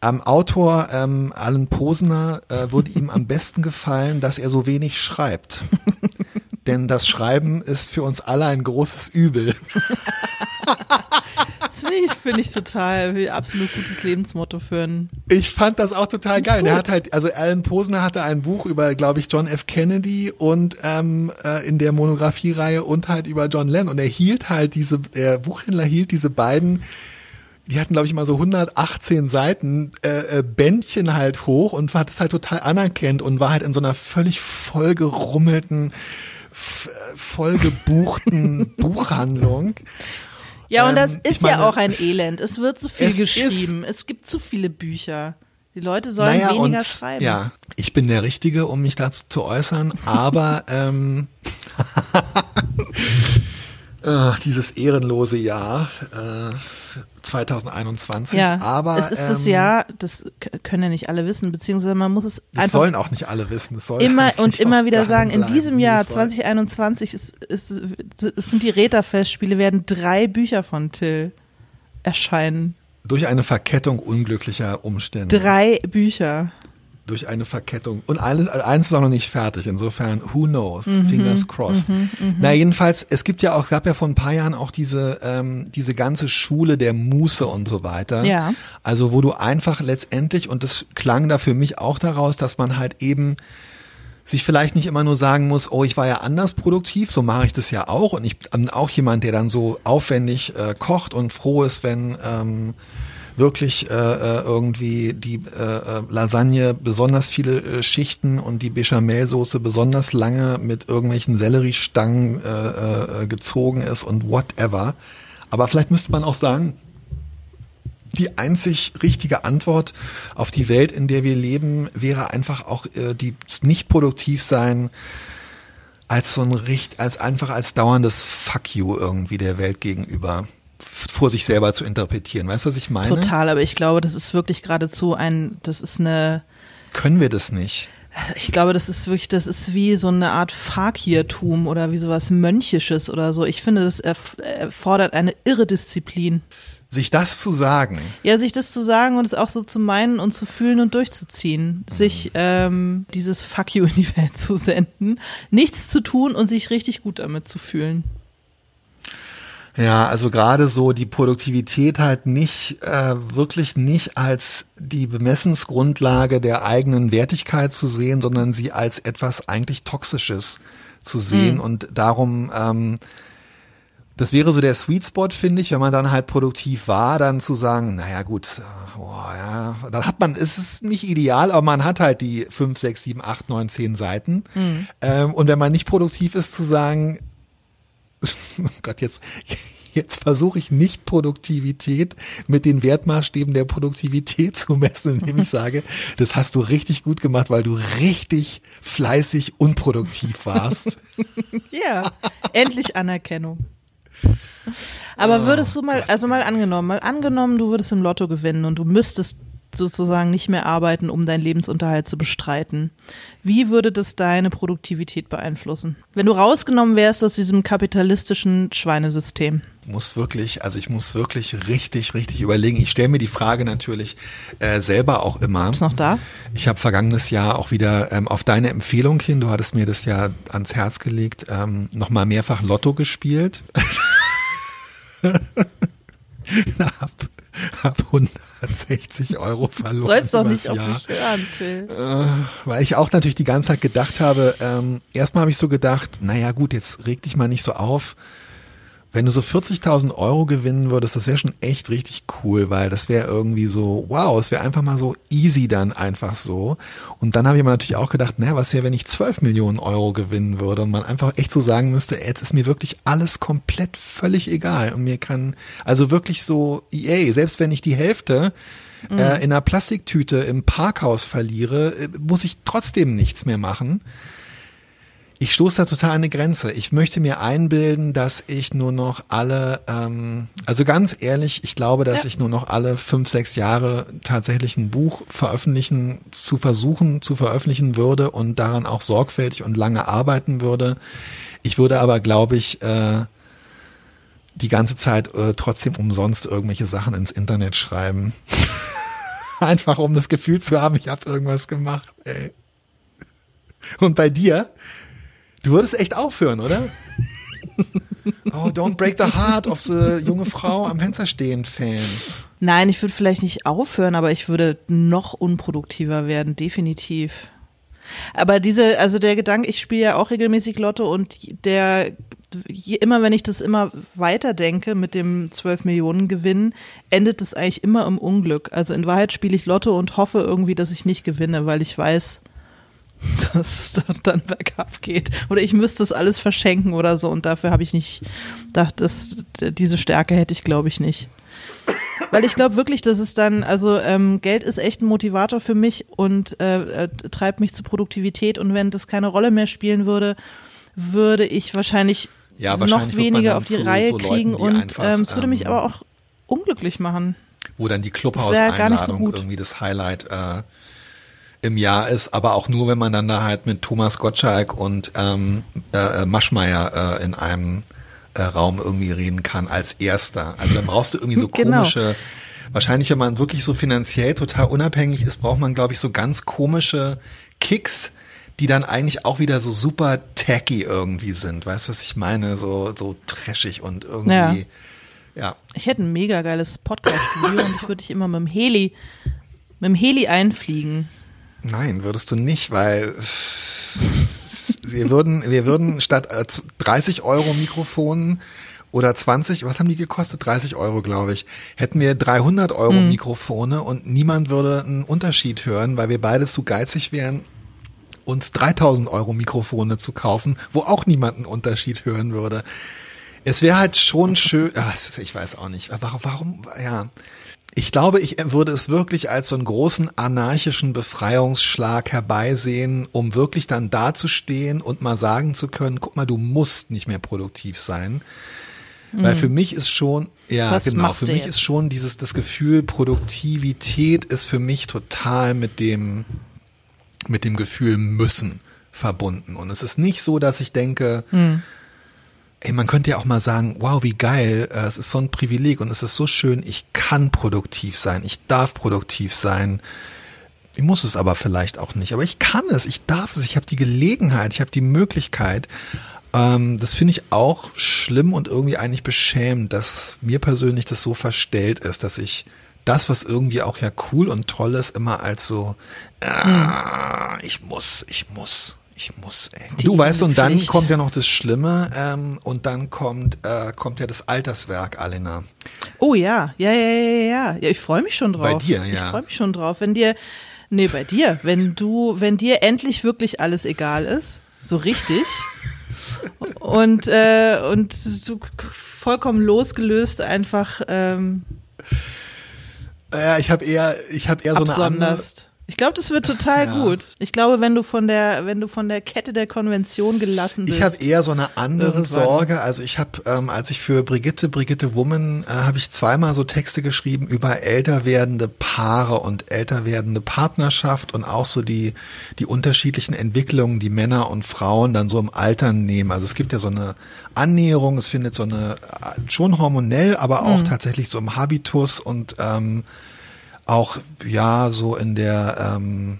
am Autor ähm, Alan Posner äh, würde ihm am besten gefallen, dass er so wenig schreibt. Denn das Schreiben ist für uns alle ein großes Übel. Das finde ich, finde ich total, wie absolut gutes Lebensmotto für einen. Ich fand das auch total geil. Er hat halt, also Alan Posner hatte ein Buch über, glaube ich, John F. Kennedy und ähm, äh, in der Monografiereihe und halt über John Lennon. Und er hielt halt diese, der Buchhändler hielt diese beiden die hatten, glaube ich, mal so 118 Seiten äh, äh, Bändchen halt hoch und hat es halt total anerkennt und war halt in so einer völlig vollgerummelten, vollgebuchten Buchhandlung. Ja, und das Ähm, ist meine, ja auch ein Elend. Es wird zu viel es geschrieben. Es gibt zu viele Bücher. Die Leute sollen naja, weniger und, schreiben. Ja, ich bin der Richtige, um mich dazu zu äußern, aber ähm, äh, dieses ehrenlose Jahr äh, 2021. Ja, aber es ist das ähm, Jahr, das können ja nicht alle wissen, beziehungsweise man muss es Das einfach sollen auch nicht alle wissen. Das soll immer und immer wieder sagen, in bleiben, diesem wie Jahr es soll. 2021 ist, ist, es sind die Räterfestspiele, werden drei Bücher von Till erscheinen. Durch eine Verkettung unglücklicher Umstände. Drei Bücher. Durch eine Verkettung. Und eines, eins ist auch noch nicht fertig. Insofern, who knows? Mhm, Fingers crossed. Na, jedenfalls, es gibt ja auch, es gab ja vor ein paar Jahren auch diese, ähm, diese ganze Schule der Muße und so weiter. Ja. Also, wo du einfach letztendlich, und das klang da für mich auch daraus, dass man halt eben sich vielleicht nicht immer nur sagen muss, oh, ich war ja anders produktiv, so mache ich das ja auch. Und ich bin auch jemand, der dann so aufwendig äh, kocht und froh ist, wenn ähm, wirklich äh, äh, irgendwie die äh, äh, Lasagne besonders viele äh, Schichten und die Bechamelsoße besonders lange mit irgendwelchen Selleriestangen äh, äh, gezogen ist und whatever. Aber vielleicht müsste man auch sagen, die einzig richtige Antwort auf die Welt, in der wir leben, wäre einfach auch äh, die nicht produktiv sein als so ein Richt, als einfach als dauerndes Fuck you irgendwie der Welt gegenüber vor sich selber zu interpretieren. Weißt du, was ich meine? Total, aber ich glaube, das ist wirklich geradezu ein, das ist eine, Können wir das nicht? ich glaube, das ist wirklich, das ist wie so eine Art Fakirtum oder wie sowas Mönchisches oder so. Ich finde, das erf erfordert eine irre Disziplin. Sich das zu sagen, Ja, sich das zu sagen und es auch so zu meinen und zu fühlen und durchzuziehen. Sich ähm, dieses Fuck you in die Welt zu senden, nichts zu tun und sich richtig gut damit zu fühlen. Ja, also gerade so die Produktivität halt nicht, äh, wirklich nicht als die Bemessensgrundlage der eigenen Wertigkeit zu sehen, sondern sie als etwas eigentlich Toxisches zu sehen. Und darum, ähm, das wäre so der Sweet Spot, finde ich, wenn man dann halt produktiv war, dann zu sagen, naja gut, äh, oh, ja, dann hat man, es ist nicht ideal, aber man hat halt die fünf, sechs, sieben, acht, neun, zehn Seiten. Ähm, und wenn man nicht produktiv ist, zu sagen, oh Gott, jetzt, jetzt versuche ich nicht Produktivität mit den Wertmaßstäben der Produktivität zu messen, indem ich sage, das hast du richtig gut gemacht, weil du richtig fleißig unproduktiv warst. Ja, endlich Anerkennung. Aber würdest du mal, also mal angenommen, mal angenommen, du würdest im Lotto gewinnen und du müsstest sozusagen nicht mehr arbeiten, um deinen Lebensunterhalt zu bestreiten. Wie würde das deine Produktivität beeinflussen? Wenn du rausgenommen wärst aus diesem kapitalistischen Schweinesystem. muss wirklich, also ich muss wirklich richtig, richtig überlegen. Ich stelle mir die Frage natürlich äh, selber auch immer. Ist noch da? Ich habe vergangenes Jahr auch wieder ähm, auf deine Empfehlung hin, du hattest mir das ja ans Herz gelegt, ähm, nochmal mehrfach Lotto gespielt. hab, hab 160 Euro verloren. Sollst doch nicht auf Jahr. mich hören, Till. Äh, weil ich auch natürlich die ganze Zeit gedacht habe, ähm, erstmal habe ich so gedacht, naja gut, jetzt reg dich mal nicht so auf, wenn du so 40.000 Euro gewinnen würdest, das wäre schon echt richtig cool, weil das wäre irgendwie so, wow, es wäre einfach mal so easy dann einfach so. Und dann habe ich mir natürlich auch gedacht, naja, was wäre, wenn ich 12 Millionen Euro gewinnen würde? Und man einfach echt so sagen müsste, jetzt ist mir wirklich alles komplett völlig egal und mir kann, also wirklich so, EA, selbst wenn ich die Hälfte äh, in einer Plastiktüte im Parkhaus verliere, äh, muss ich trotzdem nichts mehr machen ich stoße da total an eine Grenze. Ich möchte mir einbilden, dass ich nur noch alle, ähm, also ganz ehrlich, ich glaube, dass ja. ich nur noch alle fünf, sechs Jahre tatsächlich ein Buch veröffentlichen, zu versuchen, zu veröffentlichen würde und daran auch sorgfältig und lange arbeiten würde. Ich würde aber, glaube ich, äh, die ganze Zeit äh, trotzdem umsonst irgendwelche Sachen ins Internet schreiben. Einfach um das Gefühl zu haben, ich habe irgendwas gemacht. Ey. Und bei dir? Du würdest echt aufhören, oder? Oh, don't break the heart of the junge Frau am Fenster stehen Fans. Nein, ich würde vielleicht nicht aufhören, aber ich würde noch unproduktiver werden, definitiv. Aber diese, also der Gedanke, ich spiele ja auch regelmäßig Lotto und der, immer wenn ich das immer weiter denke mit dem 12 Millionen Gewinn, endet es eigentlich immer im Unglück. Also in Wahrheit spiele ich Lotto und hoffe irgendwie, dass ich nicht gewinne, weil ich weiß, dass es dann bergab geht. Oder ich müsste es alles verschenken oder so und dafür habe ich nicht, das, diese Stärke hätte ich glaube ich nicht. Weil ich glaube wirklich, dass es dann, also ähm, Geld ist echt ein Motivator für mich und äh, äh, treibt mich zur Produktivität und wenn das keine Rolle mehr spielen würde, würde ich wahrscheinlich, ja, wahrscheinlich noch weniger auf die zu, Reihe so kriegen Leuten, und einfach, ähm, es würde mich ähm, aber auch unglücklich machen. Wo dann die Clubhaus-Einladung so irgendwie das Highlight äh, im Jahr ist, aber auch nur, wenn man dann da halt mit Thomas Gottschalk und ähm, äh, Maschmeyer äh, in einem äh, Raum irgendwie reden kann als erster. Also dann brauchst du irgendwie so genau. komische, wahrscheinlich wenn man wirklich so finanziell total unabhängig ist, braucht man glaube ich so ganz komische Kicks, die dann eigentlich auch wieder so super tacky irgendwie sind. Weißt du, was ich meine? So, so trashig und irgendwie. Ja. ja. Ich hätte ein mega geiles Podcast-Studio und ich würde dich immer mit dem Heli, mit dem Heli einfliegen. Nein, würdest du nicht, weil wir würden, wir würden statt 30 äh, Euro Mikrofon oder 20, was haben die gekostet? 30 Euro, glaube ich. Hätten wir 300 Euro mhm. Mikrofone und niemand würde einen Unterschied hören, weil wir beide zu geizig wären, uns 3000 Euro Mikrofone zu kaufen, wo auch niemand einen Unterschied hören würde. Es wäre halt schon schön, ach, ich weiß auch nicht, warum, warum, ja. Ich glaube, ich würde es wirklich als so einen großen anarchischen Befreiungsschlag herbeisehen, um wirklich dann dazustehen und mal sagen zu können, guck mal, du musst nicht mehr produktiv sein. Mhm. Weil für mich ist schon, ja, Was genau, für mich jetzt? ist schon dieses, das Gefühl, Produktivität ist für mich total mit dem, mit dem Gefühl müssen verbunden. Und es ist nicht so, dass ich denke, mhm ey, man könnte ja auch mal sagen, wow, wie geil, äh, es ist so ein Privileg und es ist so schön, ich kann produktiv sein, ich darf produktiv sein. Ich muss es aber vielleicht auch nicht, aber ich kann es, ich darf es, ich habe die Gelegenheit, ich habe die Möglichkeit. Ähm, das finde ich auch schlimm und irgendwie eigentlich beschämend, dass mir persönlich das so verstellt ist, dass ich das, was irgendwie auch ja cool und toll ist, immer als so, ah, ich muss, ich muss, ich muss, ey. Du weißt, und dann kommt ja noch das Schlimme, ähm, und dann kommt, äh, kommt ja das Alterswerk, Alena. Oh ja, ja, ja, ja, ja. Ja, ich freue mich schon drauf. Bei dir, ja. Ich freue mich schon drauf. Wenn dir, nee, bei dir, wenn du, wenn dir endlich wirklich alles egal ist, so richtig. und, äh, und du vollkommen losgelöst einfach, ähm, ja, ich habe eher, ich habe eher so eine andere, ich glaube, das wird total ja. gut. Ich glaube, wenn du von der, wenn du von der Kette der Konvention gelassen bist. Ich habe eher so eine andere irgendwann. Sorge. Also ich habe, ähm, als ich für Brigitte, Brigitte Woman, äh, habe ich zweimal so Texte geschrieben über älter werdende Paare und älter werdende Partnerschaft und auch so die, die unterschiedlichen Entwicklungen, die Männer und Frauen dann so im Alter nehmen. Also es gibt ja so eine Annäherung, es findet so eine, äh, schon hormonell, aber auch mhm. tatsächlich so im Habitus und ähm, auch ja so in der ähm,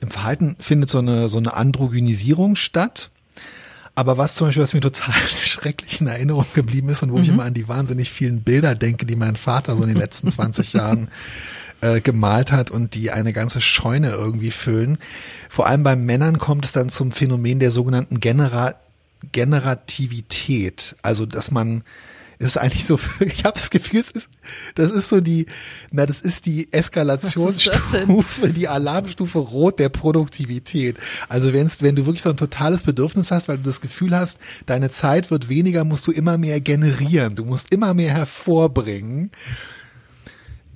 im Verhalten findet so eine so eine Androgynisierung statt. Aber was zum Beispiel, was mir total schrecklich in Erinnerung geblieben ist und wo mhm. ich immer an die wahnsinnig vielen Bilder denke, die mein Vater so in den letzten 20 Jahren äh, gemalt hat und die eine ganze Scheune irgendwie füllen. Vor allem bei Männern kommt es dann zum Phänomen der sogenannten Genera Generativität. Also, dass man ist eigentlich so, ich habe das Gefühl, es ist, das ist so die, na, das ist die Eskalationsstufe, die Alarmstufe Rot der Produktivität. Also wenn's, wenn du wirklich so ein totales Bedürfnis hast, weil du das Gefühl hast, deine Zeit wird weniger, musst du immer mehr generieren. Du musst immer mehr hervorbringen.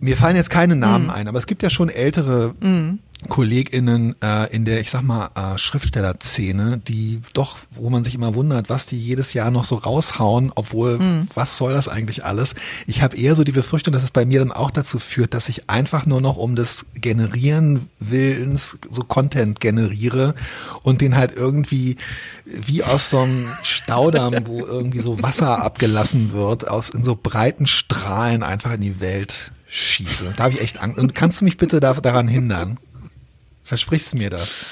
Mir fallen jetzt keine Namen mm. ein, aber es gibt ja schon ältere mm. KollegInnen äh, in der, ich sag mal, äh, Schriftstellerszene, die doch, wo man sich immer wundert, was die jedes Jahr noch so raushauen, obwohl, mm. was soll das eigentlich alles? Ich habe eher so die Befürchtung, dass es bei mir dann auch dazu führt, dass ich einfach nur noch um des Generieren Willens so Content generiere und den halt irgendwie wie aus so einem Staudamm, wo irgendwie so Wasser abgelassen wird, aus in so breiten Strahlen einfach in die Welt schieße. Da habe ich echt Angst. Und kannst du mich bitte da, daran hindern? Versprichst du mir das?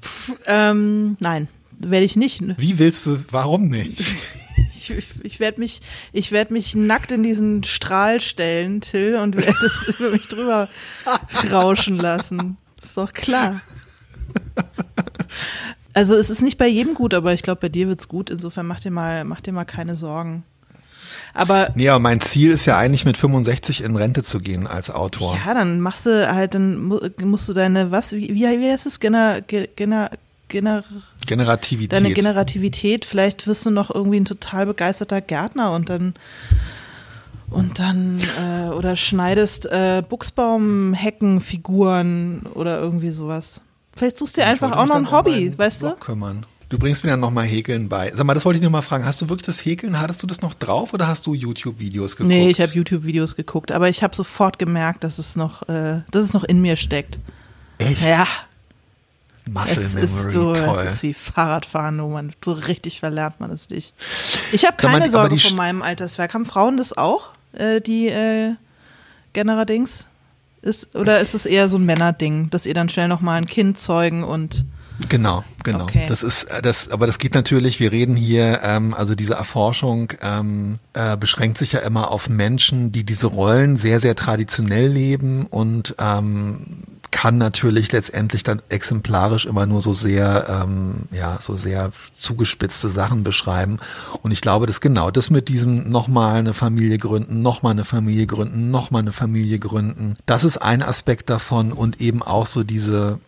Pff, ähm, nein, werde ich nicht. Wie willst du, warum nicht? ich, ich, ich werde mich, ich werde mich nackt in diesen Strahl stellen, Till, und werde es über mich drüber rauschen lassen. ist doch klar. Also es ist nicht bei jedem gut, aber ich glaube, bei dir wird's gut. Insofern mach dir mal, mach dir mal keine Sorgen. Aber nee, aber mein Ziel ist ja eigentlich mit 65 in Rente zu gehen als Autor. Ja, dann machst du halt, dann musst du deine, was, wie, wie heißt es? Gener, gener, gener, Generativität. Deine Generativität. Vielleicht wirst du noch irgendwie ein total begeisterter Gärtner und dann und dann äh, oder schneidest äh, Buchsbaumheckenfiguren oder irgendwie sowas. Vielleicht suchst du dir einfach auch noch ein Hobby, weißt du? Kümmern. Du bringst mir dann nochmal Häkeln bei. Sag mal, das wollte ich nur mal fragen. Hast du wirklich das Häkeln, hattest du das noch drauf oder hast du YouTube-Videos geguckt? Nee, ich habe YouTube-Videos geguckt, aber ich habe sofort gemerkt, dass es noch, äh, dass es noch in mir steckt. Echt? Ja. Muscle es Memory, ist so, toll. Es ist wie Fahrradfahren, wo man so richtig verlernt man es nicht. Ich habe keine man- Sorge von meinem Alterswerk. Haben Frauen das auch, äh, die äh, Generadings? Ist, oder ist es eher so ein Männerding, dass ihr dann schnell nochmal ein Kind zeugen und Genau, genau. Okay. Das ist äh, das, aber das geht natürlich. Wir reden hier, ähm, also diese Erforschung ähm, äh, beschränkt sich ja immer auf Menschen, die diese Rollen sehr, sehr traditionell leben und ähm, kann natürlich letztendlich dann exemplarisch immer nur so sehr, ähm, ja, so sehr zugespitzte Sachen beschreiben. Und ich glaube, dass genau das mit diesem nochmal eine Familie gründen, nochmal eine Familie gründen, nochmal eine Familie gründen, das ist ein Aspekt davon und eben auch so diese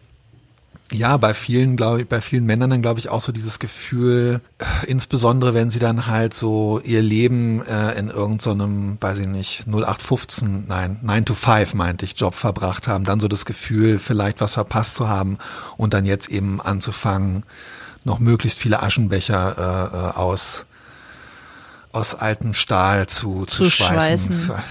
ja, bei vielen, glaube ich, bei vielen Männern dann glaube ich auch so dieses Gefühl, äh, insbesondere wenn sie dann halt so ihr Leben äh, in irgendeinem, weiß ich nicht, 0815, nein, 9 to 5 meinte ich, Job verbracht haben, dann so das Gefühl, vielleicht was verpasst zu haben und dann jetzt eben anzufangen, noch möglichst viele Aschenbecher äh, äh, aus aus altem Stahl zu, zu, Zu schweißen. schweißen.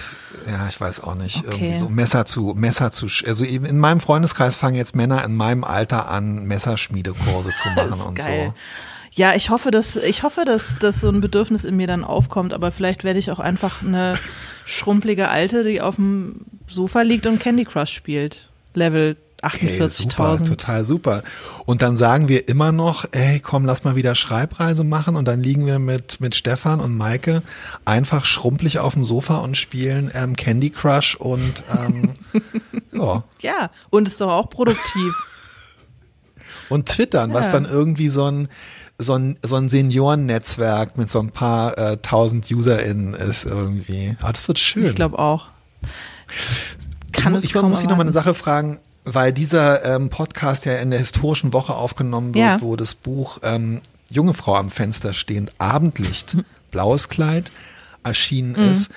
Ja, ich weiß auch nicht. Okay. Irgendwie so Messer zu, Messer zu, also eben in meinem Freundeskreis fangen jetzt Männer in meinem Alter an, Messerschmiedekurse zu machen und geil. Ja, ich hoffe, dass ich hoffe, dass, dass so ein Bedürfnis in mir dann aufkommt, aber vielleicht werde ich auch einfach eine schrumpelige Alte, die auf dem Sofa liegt und Candy Crush spielt. Level Hey, super, 48.000. total super. Und dann sagen wir immer noch, ey, komm, lass mal wieder Schreibreise machen und dann liegen wir mit, mit Stefan und Maike einfach schrumpelig auf dem Sofa und spielen ähm, Candy Crush und ähm, ja. Ja, und ist doch auch produktiv. Und twittern, was Ja. dann irgendwie so ein so ein, so ein Seniorennetzwerk mit so ein paar äh, tausend UserInnen ist irgendwie. Aber das wird schön. Ich glaube auch. Ich, Kann mu- es ich muss dich noch mal eine. Sache fragen, weil dieser ähm, Podcast ja in der historischen Woche aufgenommen wird, Ja. wo das Buch ähm, Junge Frau am Fenster stehend, Abendlicht, blaues Kleid, erschienen Mhm. ist.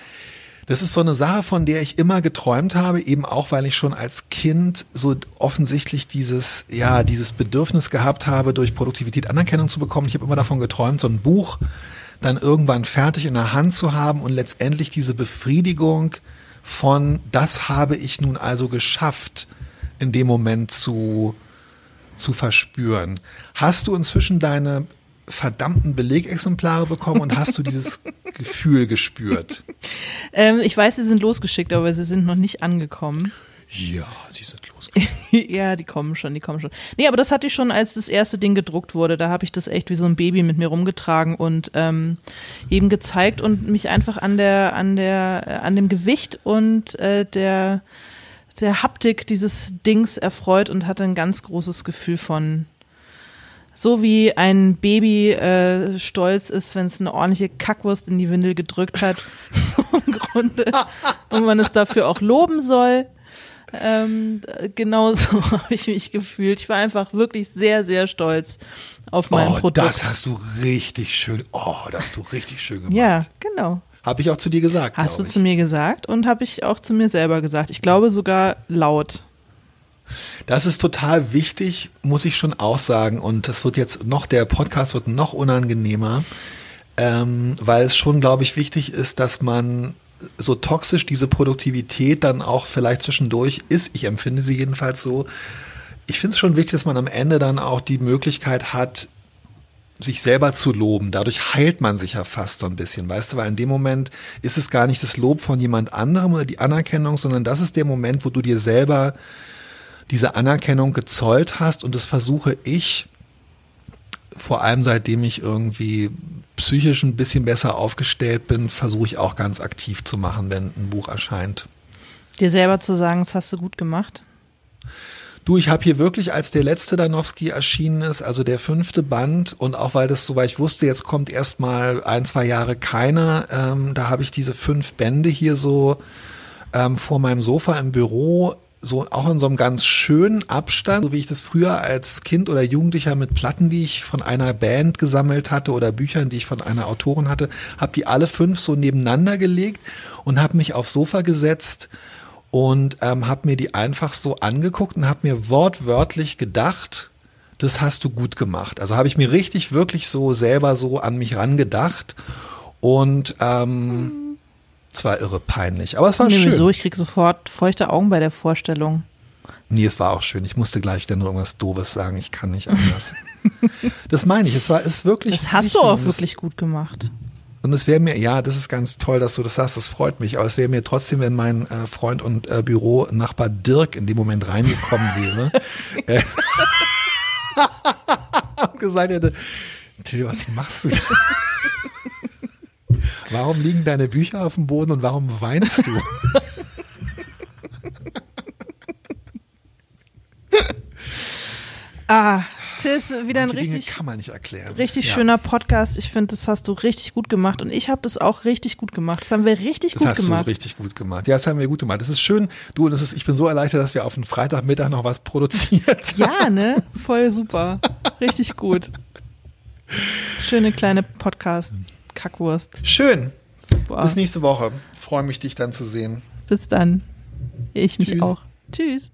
Das ist so eine Sache, von der ich immer geträumt habe, eben auch, weil ich schon als Kind so offensichtlich dieses, ja, dieses Bedürfnis gehabt habe, durch Produktivität Anerkennung zu bekommen. Ich habe immer davon geträumt, so ein Buch dann irgendwann fertig in der Hand zu haben und letztendlich diese Befriedigung von, das habe ich nun also geschafft, in dem Moment zu, zu verspüren. Hast du inzwischen deine verdammten Belegexemplare bekommen und hast du dieses Gefühl gespürt? Ähm, ich weiß, sie sind losgeschickt, aber sie sind noch nicht angekommen. Ja, sie sind los. ja, die kommen schon, die kommen schon. Nee, aber das hatte ich schon, als das erste Ding gedruckt wurde. Da habe ich das echt wie so ein Baby mit mir rumgetragen und ähm, eben gezeigt und mich einfach an der, an der, äh, an dem Gewicht und äh, der, der Haptik dieses Dings erfreut und hatte ein ganz großes Gefühl von So wie ein Baby äh, stolz ist, wenn es eine ordentliche Kackwurst in die Windel gedrückt hat. so im Grunde. Und man es dafür auch loben soll. Ähm, genau so habe ich mich gefühlt. Ich war einfach wirklich sehr, sehr stolz auf mein oh, Produkt. das hast du richtig schön, oh, das hast du richtig schön gemacht. ja, genau. Habe ich auch zu dir gesagt. Hast du ich. zu mir gesagt und habe ich auch zu mir selber gesagt. Ich glaube sogar laut. Das ist total wichtig, muss ich schon auch sagen. Und das wird jetzt noch, der Podcast wird noch unangenehmer, ähm, weil es schon, glaube ich, wichtig ist, dass man so toxisch diese Produktivität dann auch vielleicht zwischendurch ist. Ich empfinde sie jedenfalls so. Ich finde es schon wichtig, dass man am Ende dann auch die Möglichkeit hat, sich selber zu loben. Dadurch heilt man sich ja fast so ein bisschen, weißt du, weil in dem Moment ist es gar nicht das Lob von jemand anderem oder die Anerkennung, sondern das ist der Moment, wo du dir selber diese Anerkennung gezollt hast und das versuche ich, vor allem seitdem ich irgendwie psychisch ein bisschen besser aufgestellt bin, versuche ich auch ganz aktiv zu machen, wenn ein Buch erscheint. Dir selber zu sagen, das hast du gut gemacht. Du, ich habe hier wirklich, als der letzte Danowski erschienen ist, also der fünfte Band, und auch weil das so, weil ich wusste, jetzt kommt erst mal ein, zwei Jahre keiner, ähm, da habe ich diese fünf Bände hier so ähm, vor meinem Sofa im Büro, so auch in so einem ganz schönen Abstand, so wie ich das früher als Kind oder Jugendlicher mit Platten, die ich von einer Band gesammelt hatte oder Büchern, die ich von einer Autorin hatte, habe die alle fünf so nebeneinander gelegt und habe mich aufs Sofa gesetzt und ähm, habe mir die einfach so angeguckt und habe mir wortwörtlich gedacht, das hast du gut gemacht. Also habe ich mir richtig wirklich so selber so an mich rangedacht und ähm, es war irre peinlich, aber es war Nee, schön. wieso? Ich krieg sofort feuchte Augen bei der Vorstellung. Nee, es war auch schön. Ich musste gleich dann nur irgendwas Doofes sagen. Ich kann nicht anders. das meine ich. Es war ist wirklich. Das hast du auch wirklich gut gemacht. Und es wäre mir, ja, das ist ganz toll, dass du das sagst. Das freut mich. Aber es wäre mir trotzdem, wenn mein äh, Freund und äh, Büronachbar Dirk in dem Moment reingekommen wäre äh, und gesagt hätte, Till, was machst du da? Warum liegen deine Bücher auf dem Boden und warum weinst du? Ah, das ist wieder ein Manche Dinge richtig, kann man nicht erklären. richtig Ja. schöner Podcast. Ich finde, das hast du richtig gut gemacht. Und ich habe das auch richtig gut gemacht. Das haben wir richtig Das gut hast gemacht. du richtig gut gemacht. Ja, das haben wir gut gemacht. Das ist schön. Du, und das ist, ich bin so erleichtert, dass wir auf einen Freitagmittag noch was produziert Ja, ne? Voll super. Richtig gut. Schöne kleine Podcast-Kackwurst. Schön. Super. Bis nächste Woche. Freue mich, dich dann zu sehen. Bis dann. Ich mich Tschüss. auch. Tschüss.